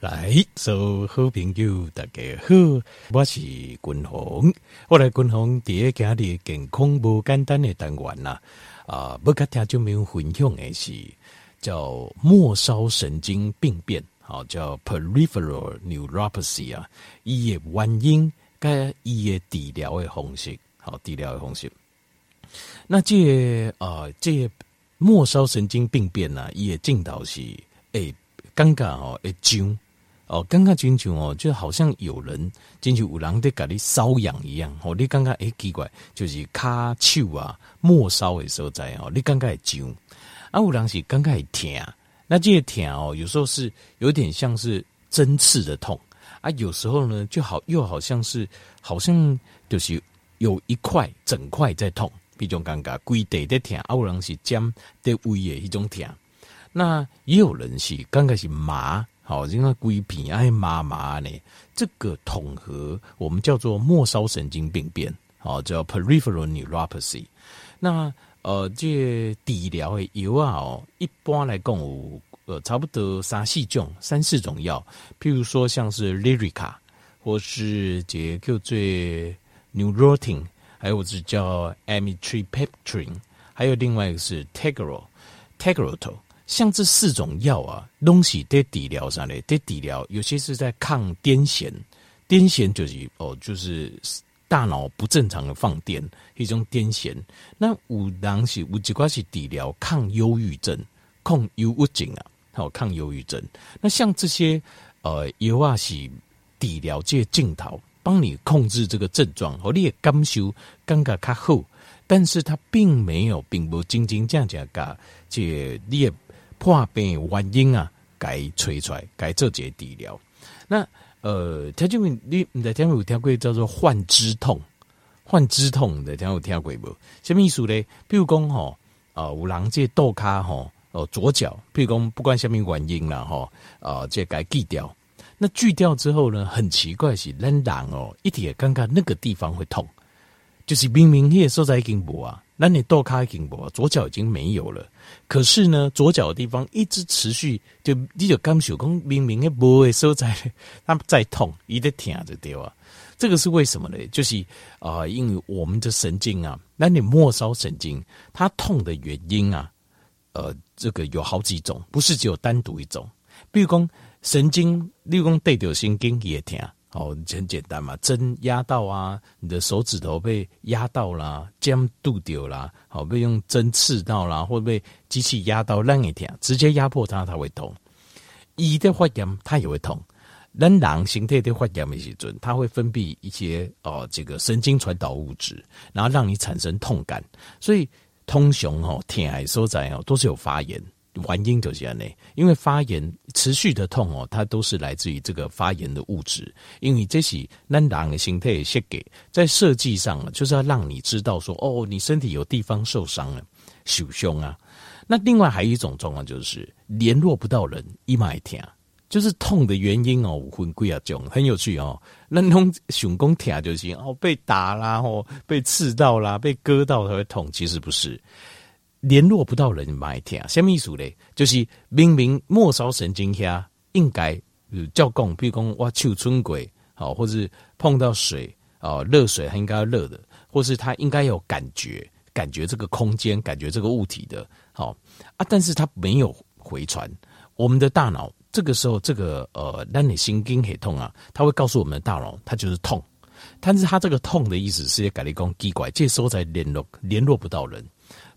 来，所有好朋友大家好，我是君鸿。我来君鸿第一家的健康不简单的单元啦，啊，不跟听众朋友分享的是叫末梢神经病变，好叫 peripheral neuropathy 啊，伊的原因跟伊的治疗的方式，好治疗的方式。那这啊、呃，这末梢神经病变呐，伊的镜头是诶，尴尬哦，会揪。哦，刚刚进去哦，就好像有人进去有人在给你瘙痒一样。哦，你刚刚诶奇怪，就是卡手啊，末梢的所在哦，你刚刚会揪啊，有人是刚刚会疼。那这些疼哦，有时候是有点像是针刺的痛啊，有时候呢，就好又好像是好像就是有一块整块在痛，比较尴尬，规地在疼啊，有人是尖的胃的一种疼。那也有人是刚刚是麻。好，因为龟皮爱麻麻呢，这个统合我们叫做末梢神经病变，好叫 peripheral neuropathy。那呃，这治疗的药啊，一般来讲有呃差不多三四种，三四种药，譬如说像是 Lyrica，或是这叫做 Neurotin，还有是叫 Amitriptyline，还有另外一个是 Tegretol，Tegretol。像这四种药啊，东西在治疗啥嘞，在治疗有些是在抗癫痫，癫痫就是哦，就是大脑不正常的放电，一种癫痫。那有人是有几挂是治疗抗忧郁症，抗忧郁症啊，好抗忧郁症。那像这些呃药啊是治疗这些镜头，帮你控制这个症状，和你也感受感觉较好，但是它并没有，并不真真正正噶，这你也。破病原因啊，该吹出来，该做些治疗。那呃，听众们，你在听有听过叫做幻肢痛？幻肢痛的听有听过无？什么意思呢？比如讲吼，啊，有人这倒脚吼，哦，左脚，比如讲不管什么原因啦，吼，啊，这该锯掉。那锯掉之后呢，很奇怪是，人人哦，一点刚刚那个地方会痛，就是明明那个所在已经无啊。那你倒脚已经无，左脚已经没有了。可是呢，左脚的地方一直持续，就你就感受讲明明的部位所在，它在痛，一直疼着对吧？这个是为什么呢？就是啊、呃，因为我们的神经啊，那你末梢神经它痛的原因啊，呃，这个有好几种，不是只有单独一种。比如讲神经，比如讲对着神经也疼。哦，很简单嘛，针压到啊，你的手指头被压到啦，尖度丢啦，好被用针刺到啦，或被机器压到，让一天直接压迫它，它会痛。一的发炎，它也会痛。人狼形态的发炎没时准，它会分泌一些哦，这个神经传导物质，然后让你产生痛感。所以通常哦，天癌所在哦，都是有发炎。原因就是这样，因为发炎持续的痛哦，它都是来自于这个发炎的物质。因为这是咱人的形态设计，在设计上就是要让你知道说，哦，你身体有地方受伤了，受伤啊。那另外还有一种状况就是联络不到人，一买天就是痛的原因哦，五分几啊种，很有趣哦。那弄胸弓疼就行哦，被打啦，哦，被刺到啦，被割到才会痛，其实不是。联络不到人，买天啊？什么意思嘞？就是明明末梢神经下应该有叫供，比如讲我手春鬼，好，或是碰到水啊，热水它应该要热的，或是它应该有感觉，感觉这个空间，感觉这个物体的，好啊，但是它没有回传。我们的大脑这个时候，这个呃，让你心经很痛啊，它会告诉我们的大脑，它就是痛。但是它这个痛的意思是在跟你讲奇怪，这时候才联络联络不到人。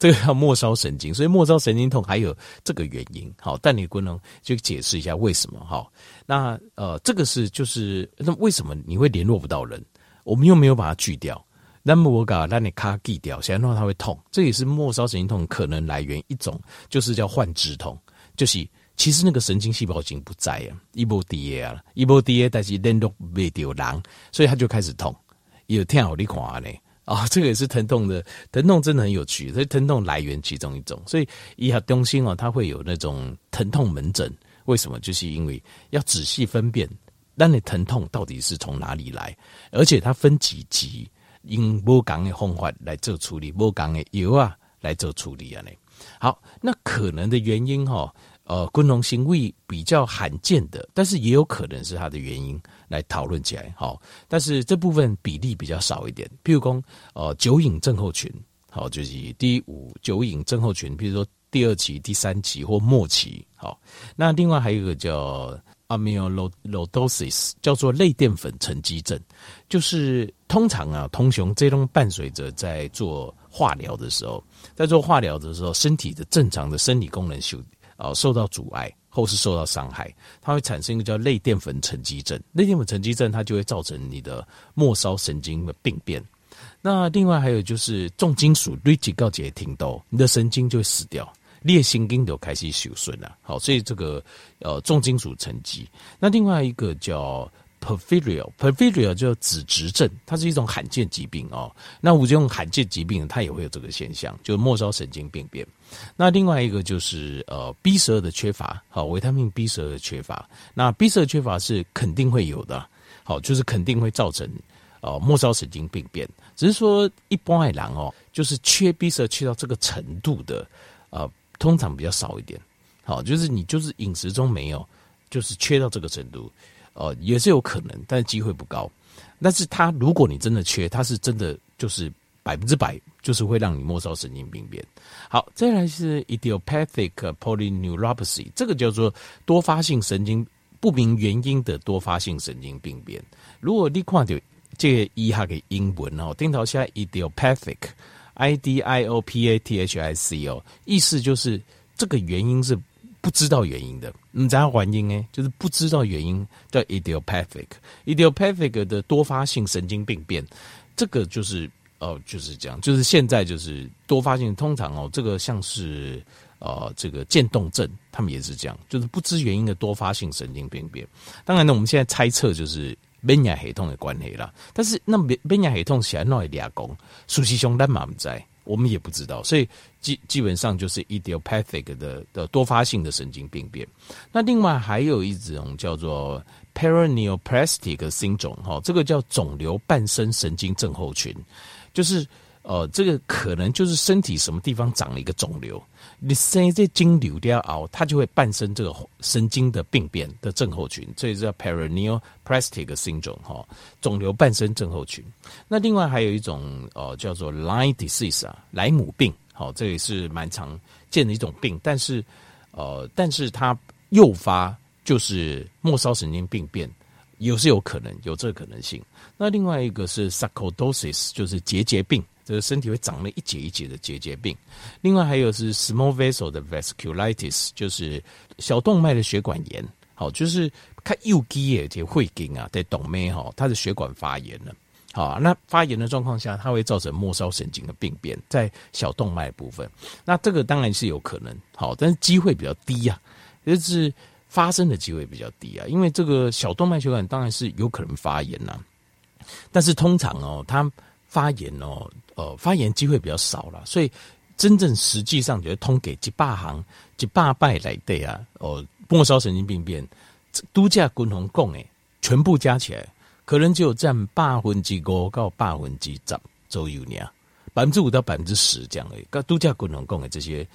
这个叫末梢神经，所以末梢神经痛还有这个原因。好，但你不能就解释一下为什么？好，那呃，这个是就是那为什么你会联络不到人？我们又没有把它锯掉，那么我搞让你卡锯掉，想让它会痛，这也是末梢神经痛可能来源一种，就是叫幻肢痛，就是其实那个神经细胞已经不在了，一波 D A 了，一波 D A，但是联络没掉人，所以它就开始痛，有听好你看呢。啊、哦，这个也是疼痛的，疼痛真的很有趣，所以疼痛来源其中一种，所以医学中心哦，它会有那种疼痛门诊，为什么？就是因为要仔细分辨，那你疼痛到底是从哪里来，而且它分几级，用不同的方法来做处理，不同的药啊来做处理啊。呢，好，那可能的原因哈，呃，滚红心胃比较罕见的，但是也有可能是它的原因来讨论起来。好，但是这部分比例比较少一点。譬如说，呃，酒瘾症候群，好，就是第五酒瘾症候群，比如说第二期、第三期或末期。好，那另外还有一个叫 amyloidosis，叫做类淀粉沉积症，就是通常啊，通雄这种伴随着在做化疗的时候，在做化疗的时候，身体的正常的生理功能受。哦，受到阻碍或是受到伤害，它会产生一个叫类淀粉沉积症。类淀粉沉积症它就会造成你的末梢神经的病变。那另外还有就是重金属累积告解挺多，你的神经就会死掉，裂心经都开始受损了。好，所以这个呃重金属沉积。那另外一个叫。Porphyria，Porphyria 叫脂质症，它是一种罕见疾病哦。那我这种罕见疾病，它也会有这个现象，就是末梢神经病变。那另外一个就是呃 B 十二的缺乏，好，维他命 B 十二的缺乏。那 B 十二缺乏是肯定会有的，好，就是肯定会造成呃末梢神经病变。只是说一般来讲哦，就是缺 B 十二缺到这个程度的，呃，通常比较少一点。好，就是你就是饮食中没有，就是缺到这个程度。哦，也是有可能，但是机会不高。但是它，如果你真的缺，它是真的就是百分之百，就是会让你末梢神经病变。好，再来是 idiopathic polyneuropathy，这个叫做多发性神经不明原因的多发性神经病变。如果你看到这个一下的英文哦，听到现在 idiopathic，i d i o p a t h i c 哦，意思就是这个原因是。不知道原因的，你知道原因呢，就是不知道原因叫 idiopathic，idiopathic 的多发性神经病变，这个就是哦，就是这样，就是现在就是多发性，通常哦，这个像是呃这个渐冻症，他们也是这样，就是不知原因的多发性神经病变。当然呢，我们现在猜测就是免疫系统的关系啦，但是那免免疫系统是哪会俩讲，熟悉兄弟嘛不在。我们也不知道，所以基基本上就是 idiopathic 的的多发性的神经病变。那另外还有一种叫做 paraneoplastic syndrome，哈，这个叫肿瘤伴生神经症候群，就是呃，这个可能就是身体什么地方长了一个肿瘤，你生这经瘤掉熬，它就会伴生这个神经的病变的症候群，这也叫 paraneoplastic syndrome，哈，肿瘤伴生症候群。那另外还有一种呃叫做 Lyme disease 啊，莱姆病，好，这也是蛮常见的一种病，但是呃，但是它诱发就是末梢神经病变，有是有可能有这个可能性。那另外一个是 sarcoidosis，就是结节病。这个身体会长了一节一节的结节病，另外还有是 small vessel 的 vasculitis，就是小动脉的血管炎。好，就是看右肌的这会经啊，在动脉哈，它的血管发炎了。好，那发炎的状况下，它会造成末梢神经的病变，在小动脉部分。那这个当然是有可能，好，但是机会比较低啊，就是发生的机会比较低啊，因为这个小动脉血管当然是有可能发炎呐，但是通常哦，它发炎哦。呃，发炎机会比较少了，所以真正实际上觉得通给几百行几百拜来对啊，哦，末梢神经病变，都价共同共诶，全部加起来可能只有占百分之五到百分之十左右呢，百分之五到百分之十这样诶，个都价共同共诶这些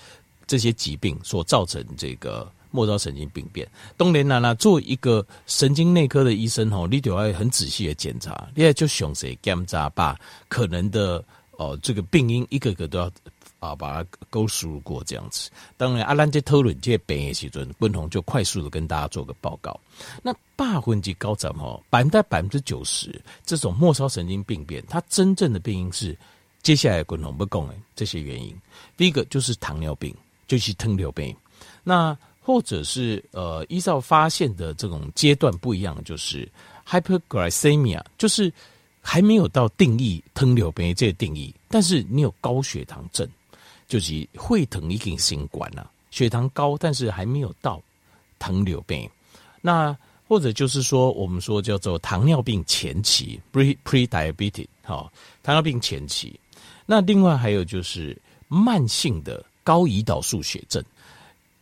这些疾病所造成这个。末梢神经病变，当然啦，那做一个神经内科的医生吼，你就要很仔细的检查，你也就详细检查，把可能的哦、这个病因一个个都要啊把它勾述过这样子。当然，阿兰这讨论这些病的时阵，文宏就快速的跟大家做个报告。那百分之高涨吼，百分之百分之九十这种末梢神经病变，它真正的病因是接下来文宏不讲的这些原因。第一个就是糖尿病，就是糖尿病，那。或者是呃，依照发现的这种阶段不一样，就是 hyperglycemia，就是还没有到定义糖尿病这个定义，但是你有高血糖症，就是会疼已经新冠了，血糖高，但是还没有到糖尿病。那或者就是说，我们说叫做糖尿病前期 pre pre-diabetes，好，糖尿病前期。那另外还有就是慢性的高胰岛素血症。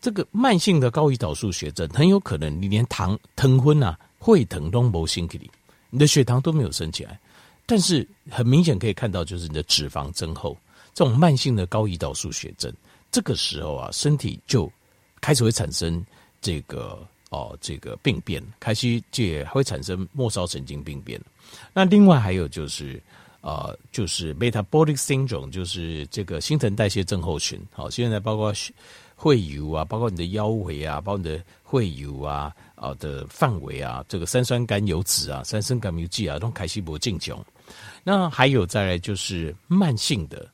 这个慢性的高胰岛素血症很有可能你连糖疼昏啊，会疼都没升起来，你的血糖都没有升起来，但是很明显可以看到，就是你的脂肪增厚。这种慢性的高胰岛素血症，这个时候啊，身体就开始会产生这个哦，这个病变，开始这会产生末梢神经病变。那另外还有就是，呃，就是 metabolic syndrome，就是这个新陈代谢症候群。好，现在包括会油啊，包括你的腰围啊，包括你的会油啊，啊的范围啊，这个三酸甘油酯啊，三酸甘油酯啊，都开始不进穷。那还有再来就是慢性的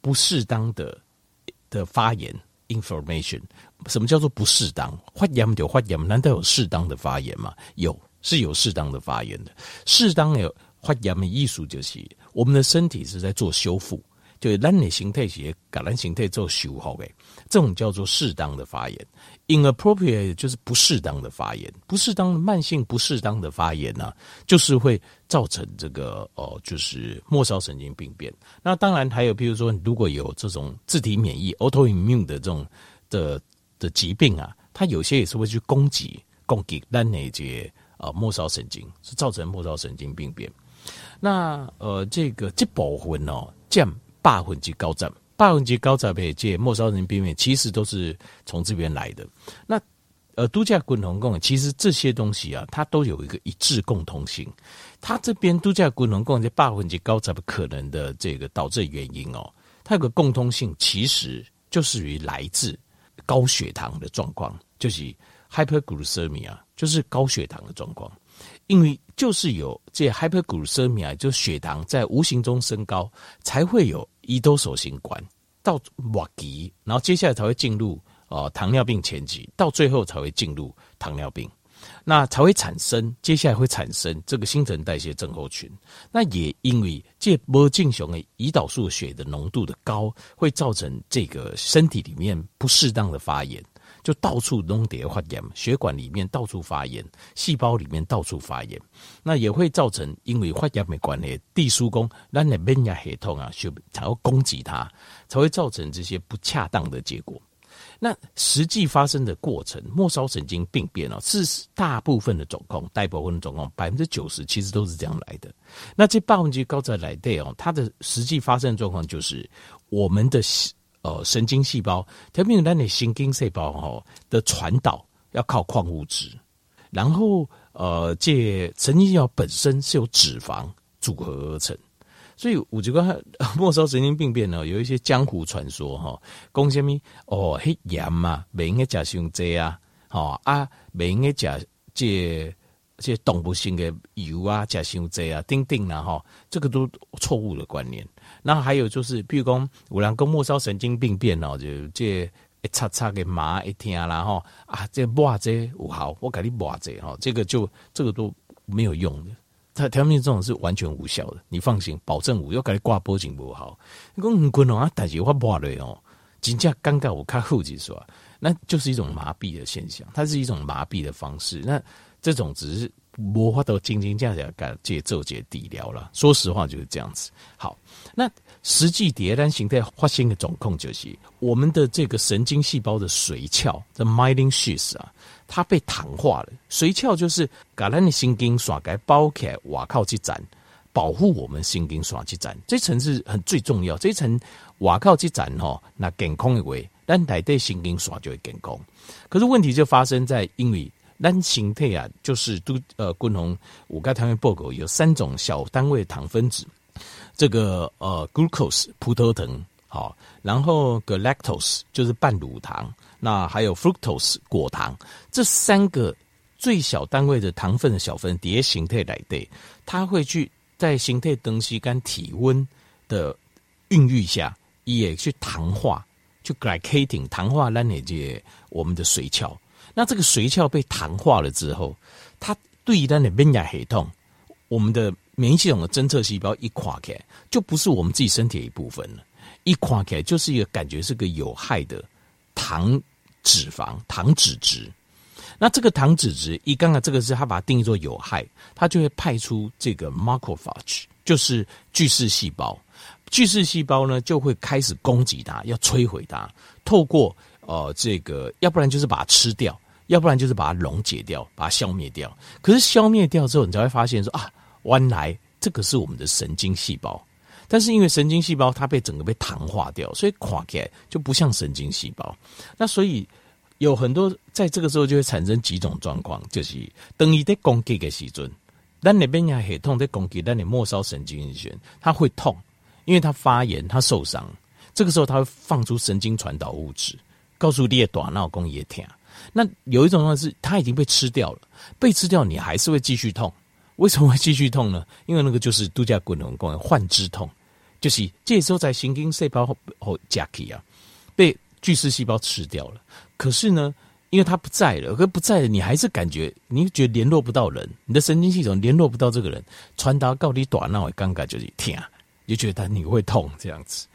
不适当的的发炎 inflammation。什么叫做不适当？发炎就发炎，难道有适当的发炎吗？有，是有适当的发炎的。适当的发炎的艺术就是，我们的身体是在做修复，就是咱的形态是把咱形态做修复的，这种叫做适当的发炎。inappropriate 就是不适当的发炎，不适当的慢性不适当的发炎呢、啊，就是会造成这个哦，就是末梢神经病变。那当然还有，比如说如果有这种自体免疫 autoimmune 的这种的。的疾病啊，它有些也是会去攻击攻击咱那些呃末梢神经，是造成末梢神经病变。那呃，这个这部分哦，占百分之九十，百分之九十的这末梢神经病变，其实都是从这边来的。那呃，度假滚筒共，其实这些东西啊，它都有一个一致共通性。它这边度假滚筒共这百分之九十可能的这个导致原因哦，它有个共通性，其实就是于来自。高血糖的状况就是 hyperglycemia，就是高血糖的状况。因为就是有这 hyperglycemia，就血糖在无形中升高，才会有胰岛素性关到末期，然后接下来才会进入呃糖尿病前期，到最后才会进入糖尿病。那才会产生，接下来会产生这个新陈代谢症候群。那也因为这波正常的胰岛素血的浓度的高，会造成这个身体里面不适当的发炎，就到处弄点发炎，血管里面到处发炎，细胞里面到处发炎。那也会造成因为发炎没关系，地疏宫让你免疫系统啊，就才会攻击它，才会造成这些不恰当的结果。那实际发生的过程，末梢神经病变哦，是大部分的状况，大部分的状况百分之九十其实都是这样来的。那这百分之高在来的哦，它的实际发生状况就是我们的呃神经细胞，特别是咱的神经细胞哈的传导要靠矿物质，然后呃这神经细胞本身是由脂肪组合而成。所以，我觉得末梢神经病变呢，有一些江湖传说哈，讲什么哦，黑盐嘛，不应该加上这啊，好啊，不应该加这这些动物性的油啊，加上这啊，丁丁啊，哈，这个都错误的观念。那还有就是，比如讲，有人讲末梢神经病变哦，就这一擦擦的麻一天啦，哈啊，这抹这有好，我给你抹这哈，这个就这个都没有用的。他调面这种是完全无效的，你放心，保证我。要给你挂脖颈不好，你讲很困难啊，但是我抹了哦，真正尴尬，我看后几说，那就是一种麻痹的现象，它是一种麻痹的方式。那这种只是无法度真真正正给这做这治疗了。说实话就是这样子。好，那实际迭代形态发生的总控就是我们的这个神经细胞的髓鞘的 myelin sheath 啊。它被糖化了，髓鞘就是把咱的神经线给包起来，瓦靠去展，保护我们神经线去展，这层是很最重要。这层瓦靠去展吼，那健康的话，咱内底神经线就会健康。可是问题就发生在，因为咱形态啊，就是都呃，共同五个糖原报告有三种小单位糖分子，这个呃，glucose 葡萄糖，好，然后 galactose 就是半乳糖。那还有 fructose 果糖，这三个最小单位的糖分的小分叠形态来对，它会去在形态东西跟体温的孕育下，也去糖化，去 glycating 糖化那那些我们的髓鞘。那这个髓鞘被糖化了之后，它对于它的免疫系统，我们的免疫系统的侦测细胞一垮开，就不是我们自己身体的一部分了，一垮开就是一个感觉是个有害的糖。脂肪、糖脂质，那这个糖脂质，一刚刚这个是它把它定义做有害，它就会派出这个 macrophage，就是巨噬细胞。巨噬细胞呢，就会开始攻击它，要摧毁它。透过呃这个，要不然就是把它吃掉，要不然就是把它溶解掉，把它消灭掉。可是消灭掉之后，你才会发现说啊，原来这个是我们的神经细胞。但是因为神经细胞它被整个被糖化掉，所以垮开就不像神经细胞。那所以有很多在这个时候就会产生几种状况，就是等你在攻击的时阵，但那边也很痛，在攻击，但你末梢神经线它会痛，因为它发炎，它受伤。这个时候，它会放出神经传导物质，告诉你的大脑讲也疼。那有一种状况是，它已经被吃掉了，被吃掉，你还是会继续痛。为什么会继续痛呢？因为那个就是度假滚轮功幻肢痛，就是这时候在神经细胞后后夹起啊，被巨噬细胞吃掉了。可是呢，因为它不在了，可不在了，你还是感觉你觉得联络不到人，你的神经系统联络不到这个人，传达到你大脑的尴尬就是疼，你就觉得你会痛这样子。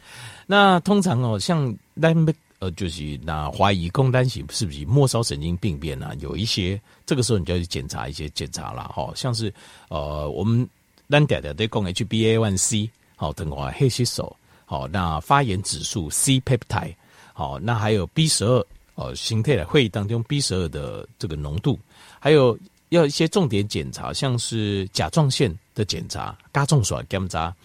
那通常哦，像那呃，就是那怀疑供单型是不是末梢神经病变啊？有一些这个时候你就要去检查一些检查啦，哈，像是呃，我们单点的对供 HbA1c 好，等会黑吸手好，那发炎指数 C peptide 好，那还有 B 十二呃，形态的会议当中 B 十二的这个浓度，还有要一些重点检查，像是甲状腺的检查，加重耍检查。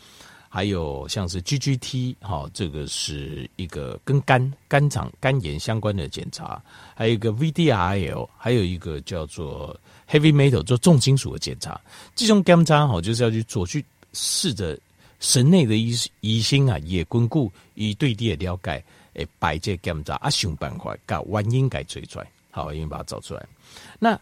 还有像是 GGT，哈，这个是一个跟肝肝脏肝炎相关的检查，还有一个 VDRL，还有一个叫做 Heavy Metal，做重金属的检查。这种检查哈，就是要去做去试着神内的医医生啊，也巩固以对地的了解，诶，摆这检查啊，想办法把原因给追出来，好，因为把它找出来。那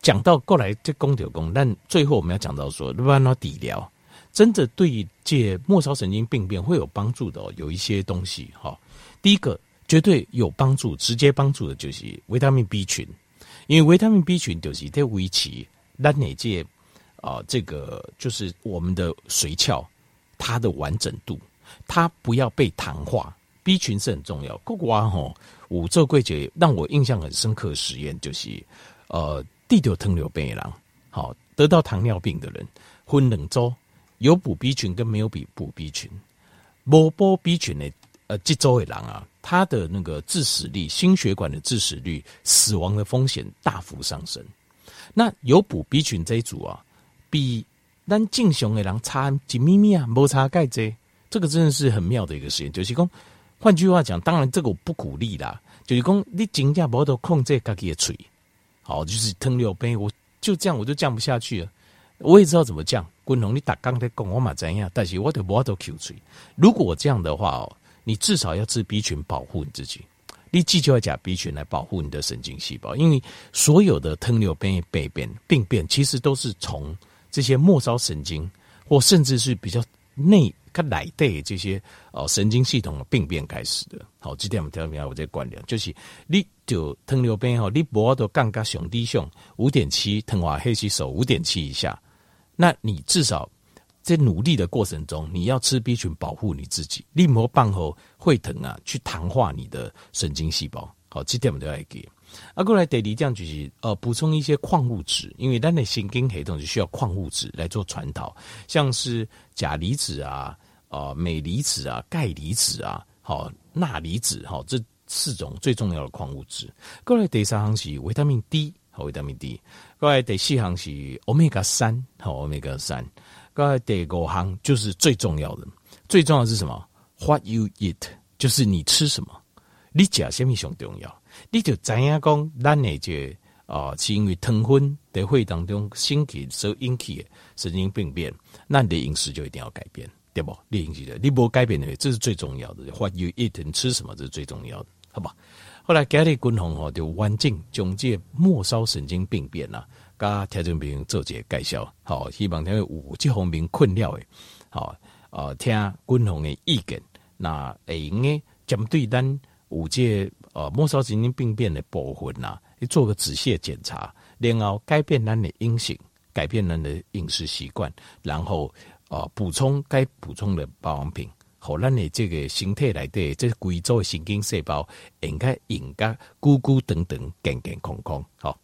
讲到过来这公调公，但最后我们要讲到说，如何治疗？真的对这末梢神经病变会有帮助的，有一些东西哈。第一个绝对有帮助，直接帮助的就是维他命 B 群，因为维他命 B 群就是在维持咱内界啊，这个就是我们的髓鞘它的完整度，它不要被糖化。B 群是很重要。过关哈，五昼贵节让我印象很深刻的实验就是，呃，地球糖尿病人，好得到糖尿病的人分两周。有补 B 群跟没有补补 B 群，没补 B 群的呃，这周的人啊，他的那个致死率、心血管的致死率、死亡的风险大幅上升。那有补 B 群这一组啊，比咱正常的人差几咪咪啊，没差盖这，这个真的是很妙的一个实验。就是讲，换句话讲，当然这个我不鼓励啦。就是讲，你真正无法控制自己的嘴，好，就是吞尿杯，我就这样我就降不下去了。我也知道怎么降。滚龙，你打刚才讲我嘛怎样？但是我得我都 Q 嘴。如果这样的话哦，你至少要吃 B 群保护你自己。你既就要加 B 群来保护你的神经细胞，因为所有的糖尿病病变病变其实都是从这些末梢神经或甚至是比较内跟内的这些哦神经系统的病变开始的。好，这点我们听明白我这观点，就是你就糖尿病哦，你不都降到上低上五点七，糖化黑吸手五点七以下。那你至少在努力的过程中，你要吃 B 群保护你自己，力膜棒后会疼啊，去糖化你的神经细胞。好，这点我们都要给。啊，过来第二点就是呃补充一些矿物质，因为咱的神经系统是需要矿物质来做传导，像是钾离子啊、啊、呃、镁离子啊、钙离子啊、好钠离子哈，这四种最重要的矿物质。过来得三行是维他命 D。维他命 D，各位第四项是欧米伽三，好欧米伽三。各位第五项就是最重要的，最重要的是什么？What you eat，就是你吃什么，你吃什么上重要。你就知影讲，咱的这啊，是因为糖分在会当中升起所引起的神经病变，那你的饮食就一定要改变，对不？你饮食的，你不改变的，这是最重要的。What you eat，你吃什么，这是最重要的，好吧？后来，家里军红哦，就完整总结末梢神经病变啦，加听众朋友做一个介绍。好，希望听有这方面困扰的，好，呃，听军红的意见，那会用诶针对咱有这呃末梢神经病变的部分呐，你做个仔细的检查，然后改变咱的饮食，改变咱的饮食习惯，然后呃补充该补充的保养品。和，咱的这个身体内的这贵州神经细胞应该应该咕咕等等健健康康，好。